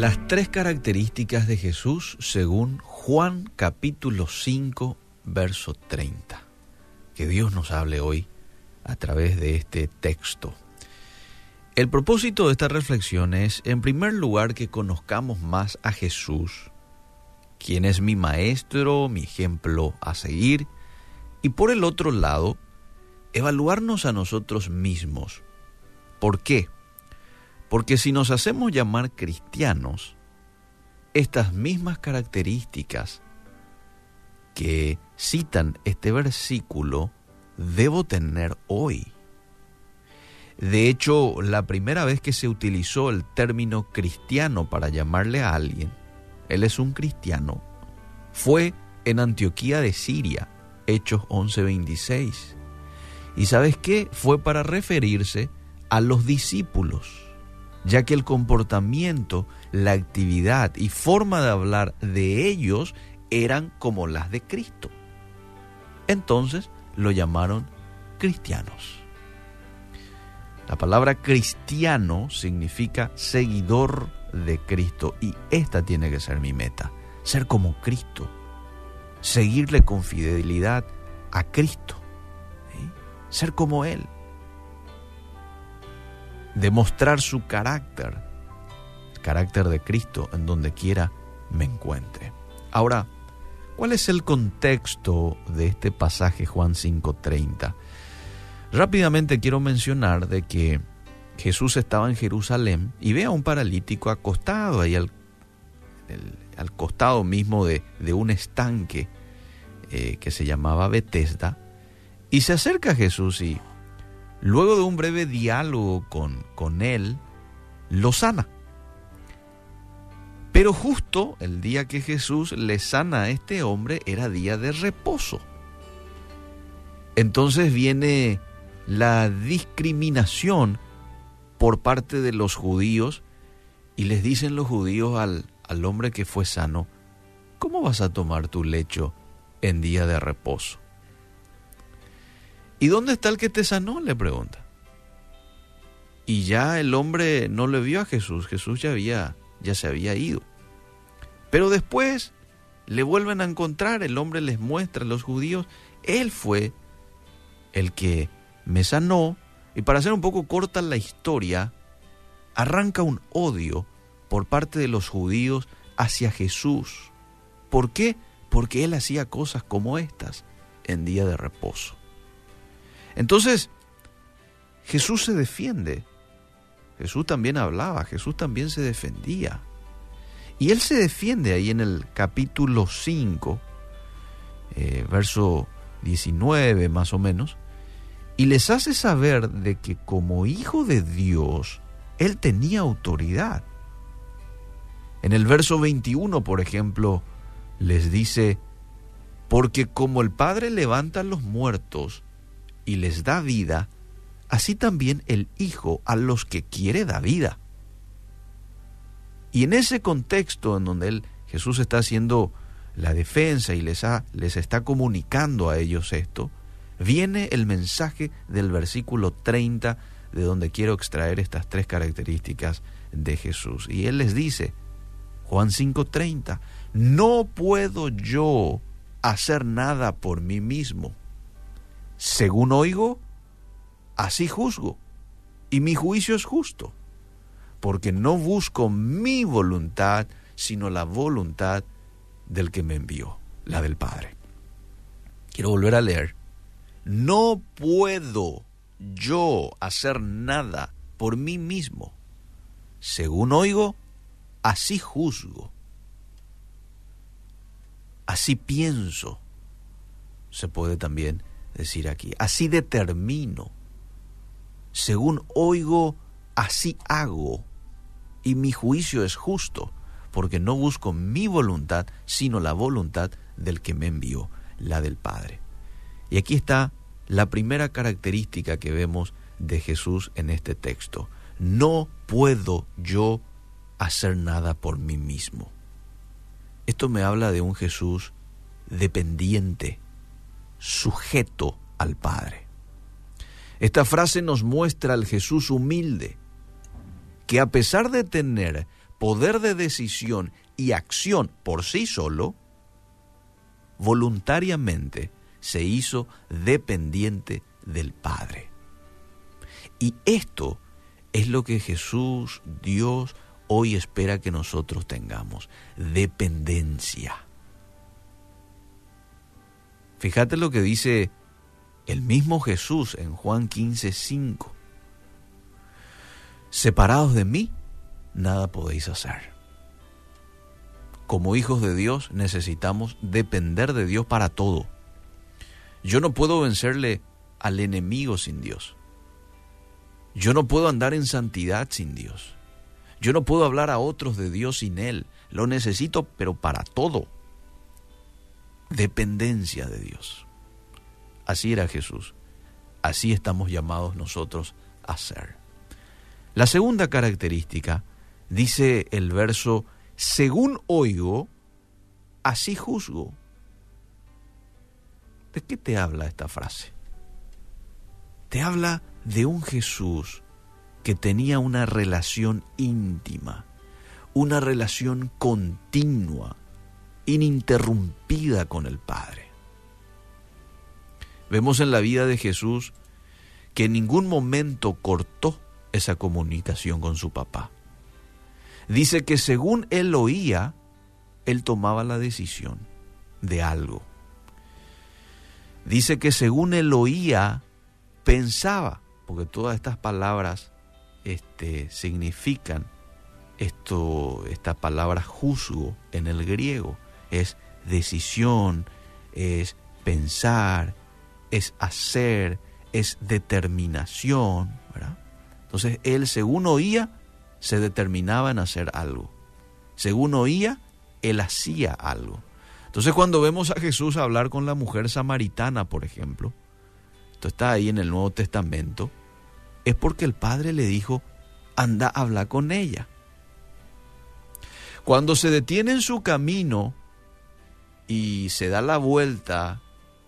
Las tres características de Jesús según Juan capítulo 5, verso 30. Que Dios nos hable hoy a través de este texto. El propósito de esta reflexión es, en primer lugar, que conozcamos más a Jesús, quien es mi maestro, mi ejemplo a seguir, y por el otro lado, evaluarnos a nosotros mismos. ¿Por qué? Porque si nos hacemos llamar cristianos, estas mismas características que citan este versículo debo tener hoy. De hecho, la primera vez que se utilizó el término cristiano para llamarle a alguien, él es un cristiano, fue en Antioquía de Siria, Hechos 11:26. ¿Y sabes qué? Fue para referirse a los discípulos ya que el comportamiento, la actividad y forma de hablar de ellos eran como las de Cristo. Entonces lo llamaron cristianos. La palabra cristiano significa seguidor de Cristo y esta tiene que ser mi meta, ser como Cristo, seguirle con fidelidad a Cristo, ser como Él demostrar su carácter, el carácter de Cristo en donde quiera me encuentre. Ahora, ¿cuál es el contexto de este pasaje Juan 5:30? Rápidamente quiero mencionar de que Jesús estaba en Jerusalén y ve a un paralítico acostado ahí al, al costado mismo de, un estanque eh, que se llamaba Bethesda y se acerca a Jesús y Luego de un breve diálogo con, con él, lo sana. Pero justo el día que Jesús le sana a este hombre era día de reposo. Entonces viene la discriminación por parte de los judíos y les dicen los judíos al, al hombre que fue sano, ¿cómo vas a tomar tu lecho en día de reposo? ¿Y dónde está el que te sanó? le pregunta. Y ya el hombre no le vio a Jesús, Jesús ya había ya se había ido. Pero después le vuelven a encontrar, el hombre les muestra a los judíos, él fue el que me sanó y para hacer un poco corta la historia, arranca un odio por parte de los judíos hacia Jesús. ¿Por qué? Porque él hacía cosas como estas en día de reposo. Entonces, Jesús se defiende. Jesús también hablaba, Jesús también se defendía. Y él se defiende ahí en el capítulo 5, eh, verso 19 más o menos, y les hace saber de que como hijo de Dios, él tenía autoridad. En el verso 21, por ejemplo, les dice, porque como el Padre levanta a los muertos y les da vida, así también el Hijo a los que quiere da vida. Y en ese contexto en donde él, Jesús está haciendo la defensa y les, les está comunicando a ellos esto, viene el mensaje del versículo 30 de donde quiero extraer estas tres características de Jesús. Y él les dice, Juan 5:30, no puedo yo hacer nada por mí mismo. Según oigo, así juzgo, y mi juicio es justo, porque no busco mi voluntad, sino la voluntad del que me envió, la del Padre. Quiero volver a leer. No puedo yo hacer nada por mí mismo. Según oigo, así juzgo. Así pienso. Se puede también decir aquí. Así determino. Según oigo, así hago. Y mi juicio es justo, porque no busco mi voluntad, sino la voluntad del que me envió, la del Padre. Y aquí está la primera característica que vemos de Jesús en este texto. No puedo yo hacer nada por mí mismo. Esto me habla de un Jesús dependiente, sujeto al Padre. Esta frase nos muestra al Jesús humilde, que a pesar de tener poder de decisión y acción por sí solo, voluntariamente se hizo dependiente del Padre. Y esto es lo que Jesús, Dios, hoy espera que nosotros tengamos, dependencia. Fíjate lo que dice el mismo Jesús en Juan 15, 5. Separados de mí, nada podéis hacer. Como hijos de Dios necesitamos depender de Dios para todo. Yo no puedo vencerle al enemigo sin Dios. Yo no puedo andar en santidad sin Dios. Yo no puedo hablar a otros de Dios sin Él. Lo necesito, pero para todo. Dependencia de Dios. Así era Jesús. Así estamos llamados nosotros a ser. La segunda característica, dice el verso, según oigo, así juzgo. ¿De qué te habla esta frase? Te habla de un Jesús que tenía una relación íntima, una relación continua, ininterrumpida con el Padre. Vemos en la vida de Jesús que en ningún momento cortó esa comunicación con su papá. Dice que según él oía, él tomaba la decisión de algo. Dice que según él oía, pensaba porque todas estas palabras este, significan esto, esta palabra juzgo en el griego es decisión, es pensar, es hacer, es determinación, Entonces él según oía, se determinaba en hacer algo. Según oía, él hacía algo. Entonces cuando vemos a Jesús hablar con la mujer samaritana, por ejemplo, esto está ahí en el Nuevo Testamento, es porque el Padre le dijo, anda a hablar con ella. Cuando se detiene en su camino y se da la vuelta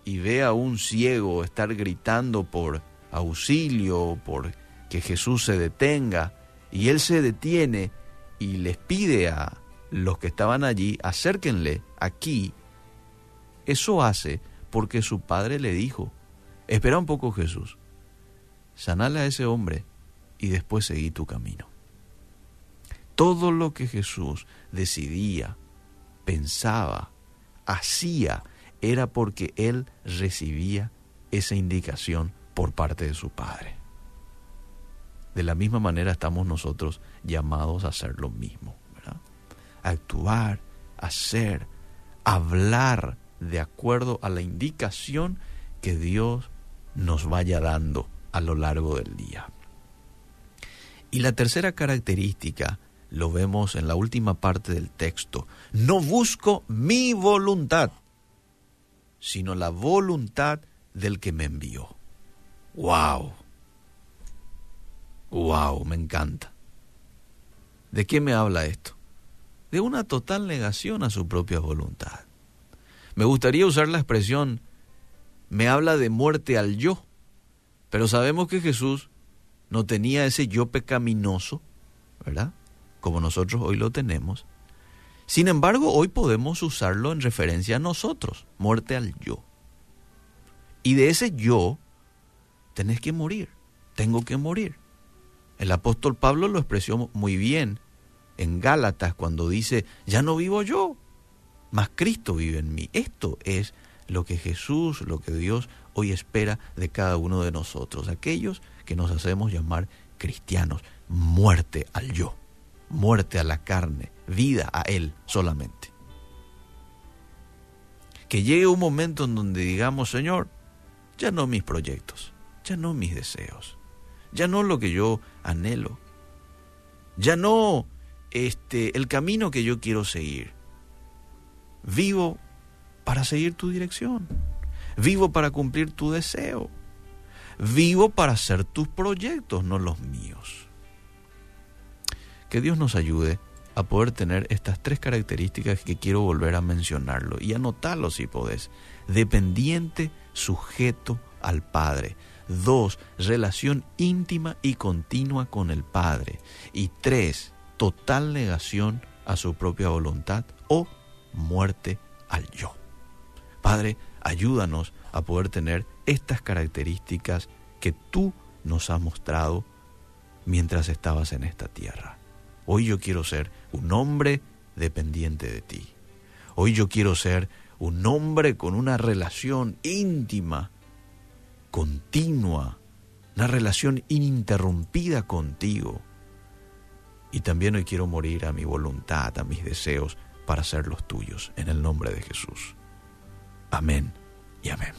y ve a un ciego estar gritando por auxilio, por que Jesús se detenga, y él se detiene y les pide a los que estaban allí, acérquenle aquí, eso hace porque su padre le dijo, espera un poco Jesús, sanale a ese hombre y después seguí tu camino. Todo lo que Jesús decidía, pensaba, hacía, era porque Él recibía esa indicación por parte de su Padre. De la misma manera estamos nosotros llamados a hacer lo mismo. Actuar, hacer, hablar de acuerdo a la indicación que Dios nos vaya dando a lo largo del día. Y la tercera característica lo vemos en la última parte del texto. No busco mi voluntad, sino la voluntad del que me envió. ¡Wow! ¡Wow! Me encanta. ¿De qué me habla esto? De una total negación a su propia voluntad. Me gustaría usar la expresión, me habla de muerte al yo. Pero sabemos que Jesús no tenía ese yo pecaminoso, ¿verdad? Como nosotros hoy lo tenemos. Sin embargo, hoy podemos usarlo en referencia a nosotros, muerte al yo. Y de ese yo tenés que morir, tengo que morir. El apóstol Pablo lo expresó muy bien en Gálatas cuando dice, ya no vivo yo, mas Cristo vive en mí. Esto es lo que Jesús, lo que Dios hoy espera de cada uno de nosotros, aquellos que nos hacemos llamar cristianos. Muerte al yo, muerte a la carne, vida a Él solamente. Que llegue un momento en donde digamos, Señor, ya no mis proyectos, ya no mis deseos, ya no lo que yo anhelo, ya no este el camino que yo quiero seguir. Vivo para seguir tu dirección. Vivo para cumplir tu deseo. Vivo para hacer tus proyectos, no los míos. Que Dios nos ayude a poder tener estas tres características que quiero volver a mencionarlo y anotarlo si podés. Dependiente, sujeto al Padre. Dos, relación íntima y continua con el Padre. Y tres, total negación a su propia voluntad o muerte al yo. Padre, ayúdanos a poder tener estas características que tú nos has mostrado mientras estabas en esta tierra. Hoy yo quiero ser un hombre dependiente de ti. Hoy yo quiero ser un hombre con una relación íntima, continua, una relación ininterrumpida contigo. Y también hoy quiero morir a mi voluntad, a mis deseos, para ser los tuyos, en el nombre de Jesús. Amén y amén.